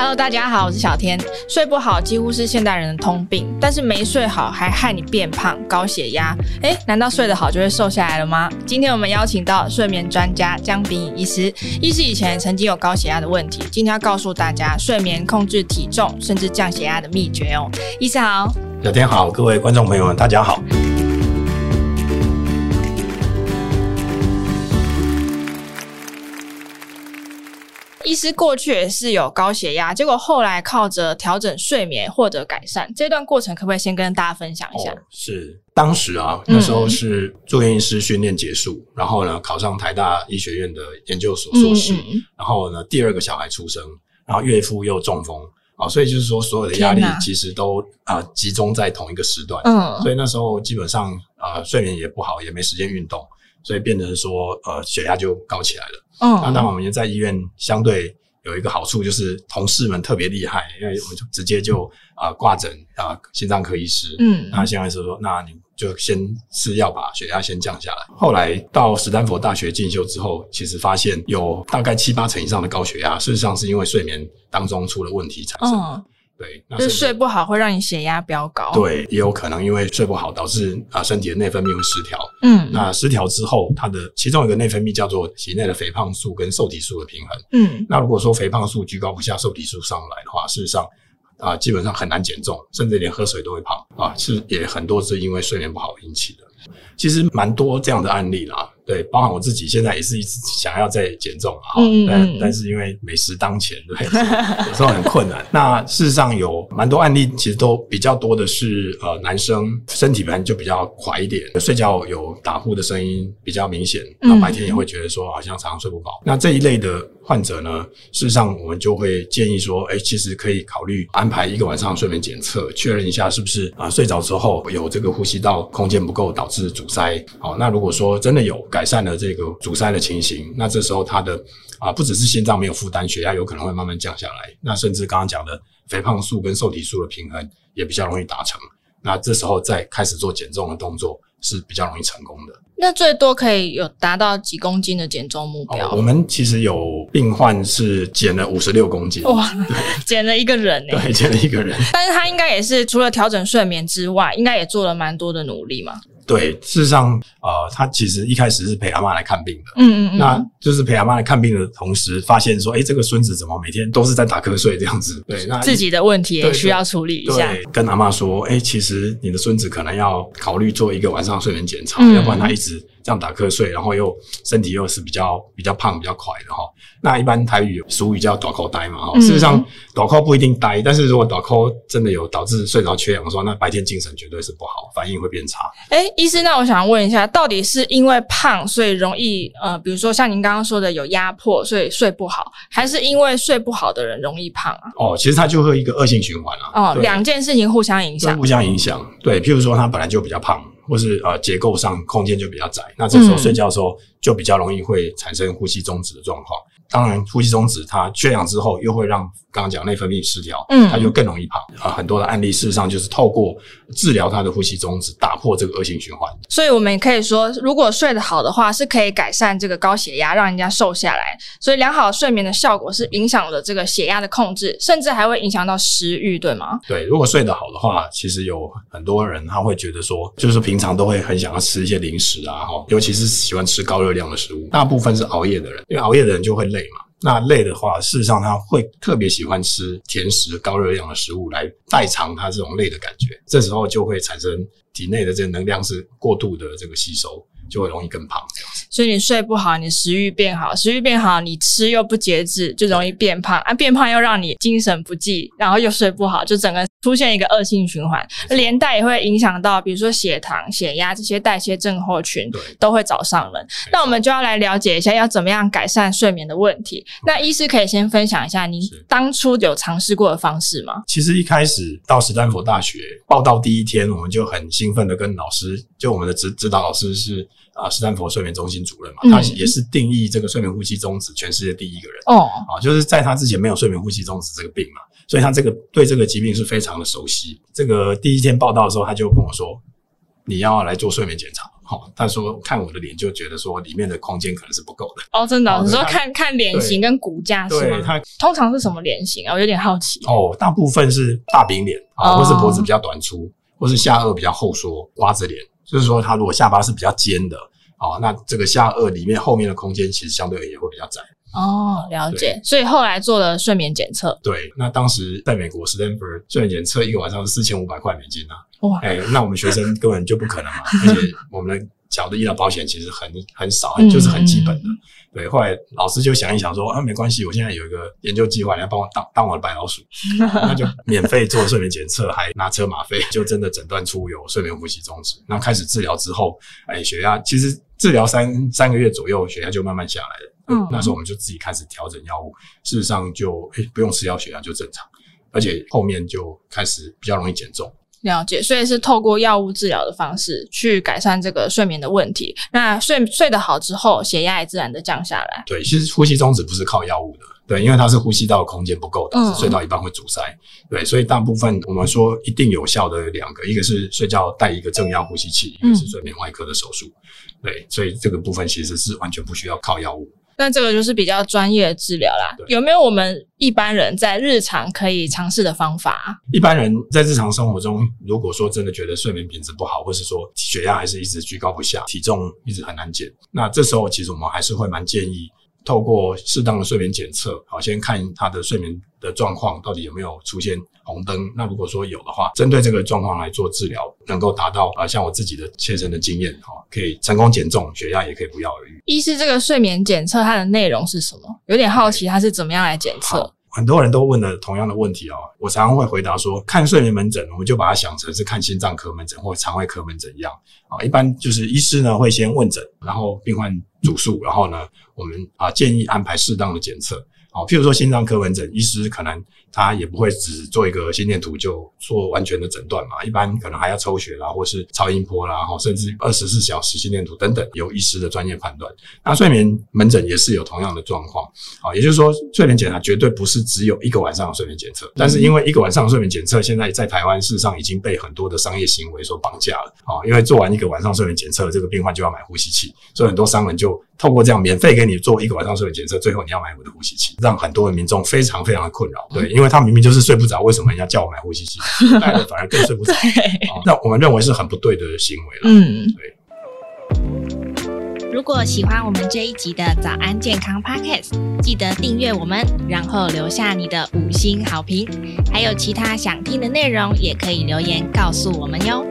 Hello，大家好，我是小天。睡不好几乎是现代人的通病，但是没睡好还害你变胖、高血压。诶，难道睡得好就会瘦下来了吗？今天我们邀请到睡眠专家江秉颖医师，医师以前曾经有高血压的问题，今天要告诉大家睡眠控制体重甚至降血压的秘诀哦。医师好，小天好，各位观众朋友们，大家好。医师过去也是有高血压，结果后来靠着调整睡眠获得改善。这段过程可不可以先跟大家分享一下？哦、是当时啊，那时候是住院医师训练结束，嗯、然后呢考上台大医学院的研究所硕士，嗯、然后呢第二个小孩出生，然后岳父又中风啊，所以就是说所有的压力其实都啊、呃、集中在同一个时段，嗯，所以那时候基本上啊、呃、睡眠也不好，也没时间运动。所以变成说，呃，血压就高起来了。嗯，那当我们在医院相对有一个好处，就是同事们特别厉害，因为我们就直接就啊挂诊啊心脏科医师。嗯，那现在是说，那你就先吃药把血压先降下来。后来到史丹佛大学进修之后，其实发现有大概七八成以上的高血压，事实上是因为睡眠当中出了问题产生对，那就是睡不好会让你血压飙高。对，也有可能因为睡不好导致啊身体的内分泌会失调。嗯，那失调之后，它的其中一个内分泌叫做体内的肥胖素跟瘦体素的平衡。嗯，那如果说肥胖素居高不下，瘦体素上来的话，事实上啊基本上很难减重，甚至连喝水都会胖啊，是也很多是因为睡眠不好引起的。其实蛮多这样的案例啦。对，包含我自己现在也是一直想要再减重啊，但但是因为美食当前，对，有时候很困难。那事实上有蛮多案例，其实都比较多的是呃男生身体本来就比较垮一点，睡觉有打呼的声音比较明显，然后白天也会觉得说好像常常睡不饱。嗯、那这一类的患者呢，事实上我们就会建议说，哎，其实可以考虑安排一个晚上睡眠检测，确认一下是不是啊睡着之后有这个呼吸道空间不够导致阻塞。好，那如果说真的有。改善了这个阻塞的情形，那这时候他的啊不只是心脏没有负担，血压有可能会慢慢降下来。那甚至刚刚讲的肥胖素跟瘦体素的平衡也比较容易达成。那这时候再开始做减重的动作是比较容易成功的。那最多可以有达到几公斤的减重目标？哦，我们其实有病患是减了五十六公斤，哇，减了一个人呢？对，减了一个人。但是他应该也是除了调整睡眠之外，应该也做了蛮多的努力嘛。对，事实上，呃，他其实一开始是陪阿妈来看病的，嗯嗯嗯，那就是陪阿妈来看病的同时，发现说，诶，这个孙子怎么每天都是在打瞌睡这样子？对，那自己的问题也需要处理一下。对，跟阿妈说，诶，其实你的孙子可能要考虑做一个晚上睡眠检查，嗯、要不然他一直。这样打瞌睡，然后又身体又是比较比较胖、比较快的哈。那一般台语俗语叫“大箍呆”嘛哈。事实上，大箍不一定呆，但是如果大箍真的有导致睡着缺氧的时候，那白天精神绝对是不好，反应会变差。哎，医师，那我想问一下，到底是因为胖所以容易呃，比如说像您刚刚说的有压迫，所以睡不好，还是因为睡不好的人容易胖啊？哦，其实它就会一个恶性循环啊。哦，两件事情互相影响，互相影响。对，譬如说他本来就比较胖。或是呃结构上空间就比较窄，那这时候睡觉的时候就比较容易会产生呼吸中止的状况。当然，呼吸中止它缺氧之后，又会让刚刚讲内分泌失调，嗯，它就更容易胖啊。很多的案例事实上就是透过治疗它的呼吸中止，打破这个恶性循环。所以我们也可以说，如果睡得好的话，是可以改善这个高血压，让人家瘦下来。所以良好的睡眠的效果是影响了这个血压的控制，甚至还会影响到食欲，对吗？对，如果睡得好的话，其实有很多人他会觉得说，就是平常都会很想要吃一些零食啊，哈，尤其是喜欢吃高热量的食物。大部分是熬夜的人，因为熬夜的人就会累嘛。那累的话，事实上他会特别喜欢吃甜食、高热量的食物来代偿他这种累的感觉。这时候就会产生体内的这个能量是过度的这个吸收，就会容易更胖。所以你睡不好，你食欲变好，食欲变好，你吃又不节制，就容易变胖啊。变胖又让你精神不济，然后又睡不好，就整个出现一个恶性循环，连带也会影响到，比如说血糖、血压这些代谢症候群，都会找上门。那我们就要来了解一下，要怎么样改善睡眠的问题。那医师可以先分享一下，您当初有尝试过的方式吗？其实一开始到史丹佛大学报到第一天，我们就很兴奋的跟老师，就我们的指指导老师是。啊，史丹佛睡眠中心主任嘛，他也是定义这个睡眠呼吸中止全世界第一个人哦。啊，就是在他之前没有睡眠呼吸中止这个病嘛，所以他这个对这个疾病是非常的熟悉。这个第一天报道的时候，他就跟我说：“你要来做睡眠检查。”好，他说看我的脸就觉得说里面的空间可能是不够的。哦，真的？你说看看脸型跟骨架是吗？对，他通常是什么脸型啊？我有点好奇。哦，大部分是大饼脸啊，或是脖子比较短粗，或是下颚比较后缩，瓜子脸。就是说，他如果下巴是比较尖的，哦，那这个下颚里面后面的空间其实相对而言会比较窄。哦，了解。所以后来做了睡眠检测。对，那当时在美国 Stanford 睡眠检测一个晚上是四千五百块美金啊。哇，哎，那我们学生根本就不可能嘛，而且我们的缴的医疗保险其实很很少，就是很基本的。嗯、对，后来老师就想一想说，啊，没关系，我现在有一个研究计划，你要帮我当当我的白老鼠，那就免费做睡眠检测，还拿车马费，就真的诊断出有睡眠呼吸中止。那开始治疗之后，哎，血压其实治疗三三个月左右，血压就慢慢下来了。嗯，那时候我们就自己开始调整药物，事实上就哎不用吃药，血压就正常，而且后面就开始比较容易减重。了解，所以是透过药物治疗的方式去改善这个睡眠的问题。那睡睡得好之后，血压也自然的降下来。对，其实呼吸中止不是靠药物的，对，因为它是呼吸道的空间不够，导致睡到一半会阻塞。嗯、对，所以大部分我们说一定有效的两个，一个是睡觉戴一个正压呼吸器，一个是睡眠外科的手术。嗯、对，所以这个部分其实是完全不需要靠药物。那这个就是比较专业的治疗啦。有没有我们一般人在日常可以尝试的方法？一般人在日常生活中，如果说真的觉得睡眠品质不好，或是说血压还是一直居高不下，体重一直很难减，那这时候其实我们还是会蛮建议。透过适当的睡眠检测，好，先看他的睡眠的状况到底有没有出现红灯。那如果说有的话，针对这个状况来做治疗，能够达到啊，像我自己的切身的经验，哈，可以成功减重，血压也可以不药而愈。一是，这个睡眠检测它的内容是什么？有点好奇，它是怎么样来检测？很多人都问了同样的问题哦，我常常会回答说，看睡眠门诊，我们就把它想成是看心脏科门诊或肠胃科门诊一样啊。一般就是医师呢会先问诊，然后病患主诉，然后呢我们啊建议安排适当的检测。好，譬如说心脏科门诊，医师可能他也不会只做一个心电图就做完全的诊断嘛，一般可能还要抽血啦，或是超音波啦，甚至二十四小时心电图等等，由医师的专业判断。那睡眠门诊也是有同样的状况，啊，也就是说睡眠检查绝对不是只有一个晚上的睡眠检测，但是因为一个晚上的睡眠检测现在在台湾事实上已经被很多的商业行为所绑架了，啊，因为做完一个晚上睡眠检测，这个病患就要买呼吸器，所以很多商人就透过这样免费给你做一个晚上睡眠检测，最后你要买我的呼吸器。让很多的民众非常非常的困扰，对，因为他明明就是睡不着，为什么人家叫我买呼吸器，戴了反而更睡不着？那我们认为是很不对的行为了。嗯，对。如果喜欢我们这一集的早安健康 Podcast，记得订阅我们，然后留下你的五星好评。还有其他想听的内容，也可以留言告诉我们哟。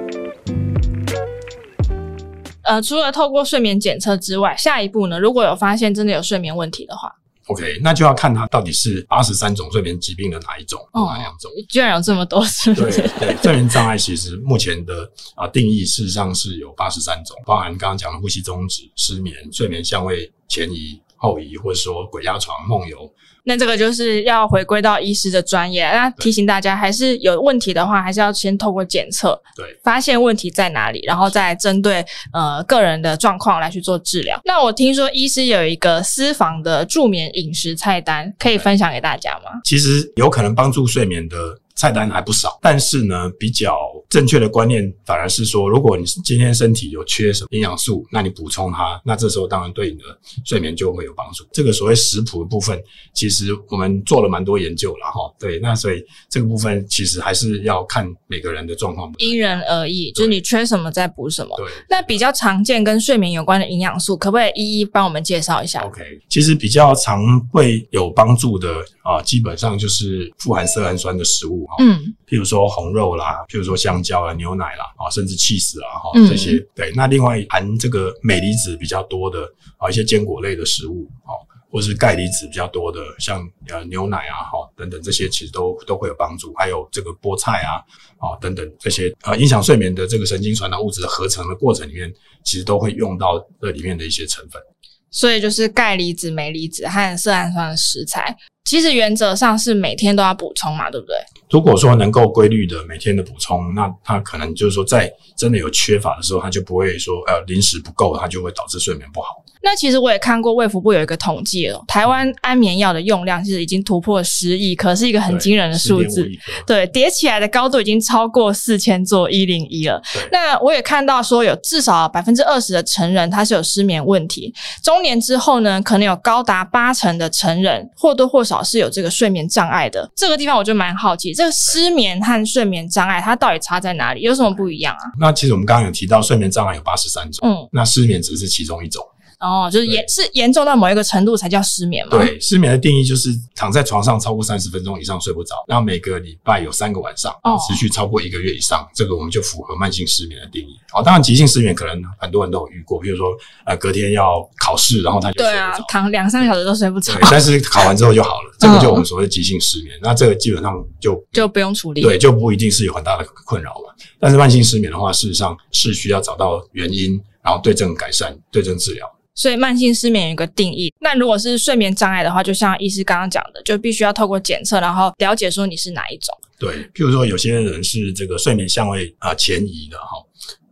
呃，除了透过睡眠检测之外，下一步呢？如果有发现真的有睡眠问题的话。OK，那就要看它到底是八十三种睡眠疾病的哪一种，哦、哪两种？居然有这么多，是不对，睡眠障碍其实目前的啊定义事实上是有八十三种，包含刚刚讲的呼吸中止、失眠、睡眠相位前移、后移，或者说鬼压床、梦游。那这个就是要回归到医师的专业，那提醒大家，还是有问题的话，还是要先透过检测，对，发现问题在哪里，然后再针对呃个人的状况来去做治疗。那我听说医师有一个私房的助眠饮食菜单，可以分享给大家吗？其实有可能帮助睡眠的。菜单还不少，但是呢，比较正确的观念反而是说，如果你今天身体有缺什么营养素，那你补充它，那这时候当然对你的睡眠就会有帮助。这个所谓食谱的部分，其实我们做了蛮多研究了哈。对，那所以这个部分其实还是要看每个人的状况，因人而异，就是你缺什么再补什么。对，那比较常见跟睡眠有关的营养素，可不可以一一帮我们介绍一下？OK，其实比较常会有帮助的啊，基本上就是富含色氨酸的食物。嗯，譬如说红肉啦，譬如说香蕉啦、牛奶啦，啊，甚至 cheese 啦，哈，这些。对，那另外含这个镁离子比较多的啊，一些坚果类的食物，啊，或是钙离子比较多的，像呃牛奶啊，哈，等等这些，其实都都会有帮助。还有这个菠菜啊，啊，等等这些，啊，影响睡眠的这个神经传导物质的合成的过程里面，其实都会用到这里面的一些成分。所以就是钙离子、镁离子和色氨酸的食材。其实原则上是每天都要补充嘛，对不对？如果说能够规律的每天的补充，那它可能就是说，在真的有缺乏的时候，它就不会说呃临时不够，它就会导致睡眠不好。那其实我也看过卫福部有一个统计哦，台湾安眠药的用量其实已经突破十亿颗，是一个很惊人的数字。对，叠起来的高度已经超过四千座一零一了。那我也看到说，有至少百分之二十的成人他是有失眠问题，中年之后呢，可能有高达八成的成人或多或少是有这个睡眠障碍的。这个地方我就蛮好奇，这个失眠和睡眠障碍它到底差在哪里？有什么不一样啊？那其实我们刚刚有提到，睡眠障碍有八十三种，嗯，那失眠只是其中一种。哦，就是严是严重到某一个程度才叫失眠吗？对，失眠的定义就是躺在床上超过三十分钟以上睡不着，然后每个礼拜有三个晚上，哦，持续超过一个月以上，这个我们就符合慢性失眠的定义。哦，当然急性失眠可能很多人都有遇过，比如说呃隔天要考试，然后他就对啊，躺两三个小时都睡不着，但是考完之后就好了，这个就我们所谓的急性失眠。那这个基本上就就不用处理，对，就不一定是有很大的困扰了。但是慢性失眠的话，事实上是需要找到原因，然后对症改善，对症治疗。所以慢性失眠有一个定义，那如果是睡眠障碍的话，就像医师刚刚讲的，就必须要透过检测，然后了解说你是哪一种。对，譬如说有些人是这个睡眠相位啊前移的哈，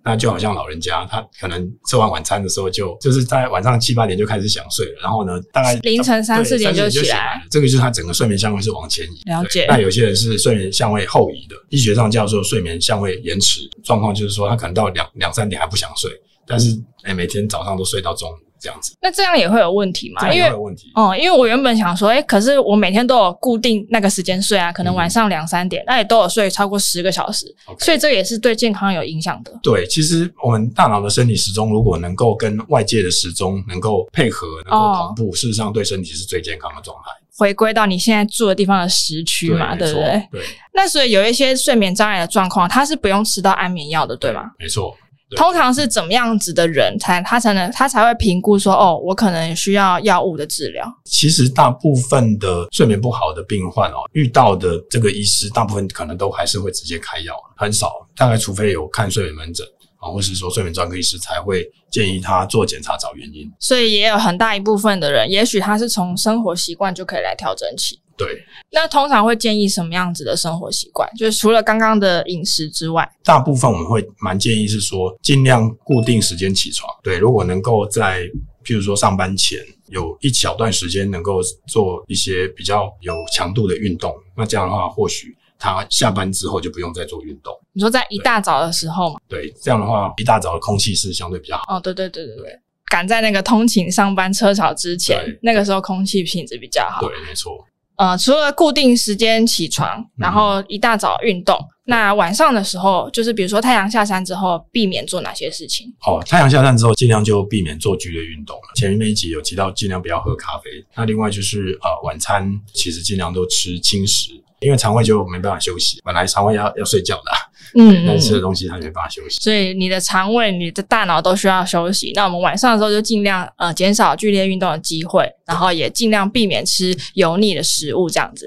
那就好像老人家，他可能吃完晚餐的时候就就是在晚上七八点就开始想睡了，然后呢，大概凌晨三四点就起来了，这个就是他整个睡眠相位是往前移。了解。那有些人是睡眠相位后移的，医学上叫做睡眠相位延迟状况，就是说他可能到两两三点还不想睡，但是哎每天早上都睡到中午。这样子，那这样也会有问题吗？因为有问题哦，因为我原本想说，哎，可是我每天都有固定那个时间睡啊，可能晚上两三点，那也都有睡超过十个小时，所以这也是对健康有影响的。对，其实我们大脑的生理时钟如果能够跟外界的时钟能够配合，能够同步，事实上对身体是最健康的状态。回归到你现在住的地方的时区嘛，对不对？对。那所以有一些睡眠障碍的状况，它是不用吃到安眠药的，对吗？没错。通常是怎么样子的人才他才能他才会评估说哦，我可能需要药物的治疗。其实大部分的睡眠不好的病患哦，遇到的这个医师，大部分可能都还是会直接开药，很少，大概除非有看睡眠门诊啊，或是说睡眠专科医师才会建议他做检查找原因。所以也有很大一部分的人，也许他是从生活习惯就可以来调整起。对，那通常会建议什么样子的生活习惯？就是除了刚刚的饮食之外，大部分我们会蛮建议是说，尽量固定时间起床。对，如果能够在譬如说上班前有一小段时间能够做一些比较有强度的运动，那这样的话，或许他下班之后就不用再做运动。你说在一大早的时候嘛？对，这样的话，一大早的空气是相对比较好。哦，对对对对对，赶在那个通勤上班车潮之前，那个时候空气品质比较好。对，没错。呃，除了固定时间起床，然后一大早运动，嗯，那晚上的时候，就是比如说太阳下山之后，避免做哪些事情？哦，太阳下山之后，尽量就避免做剧烈运动了。前面那一集有提到，尽量不要喝咖啡。那另外就是呃，晚餐其实尽量都吃轻食，因为肠胃就没办法休息，本来肠胃要要睡觉的啊。嗯，但吃的东西它没办法休息，所以你的肠胃、你的大脑都需要休息。那我们晚上的时候就尽量呃减少剧烈运动的机会，然后也尽量避免吃油腻的食物，这样子。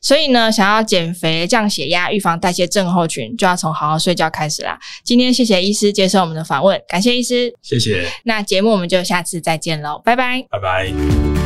所以呢，想要减肥、降血压、预防代谢症候群，就要从好好睡觉开始啦。今天谢谢医师接受我们的访问，感谢医师，谢谢。那节目我们就下次再见喽，拜拜，拜拜。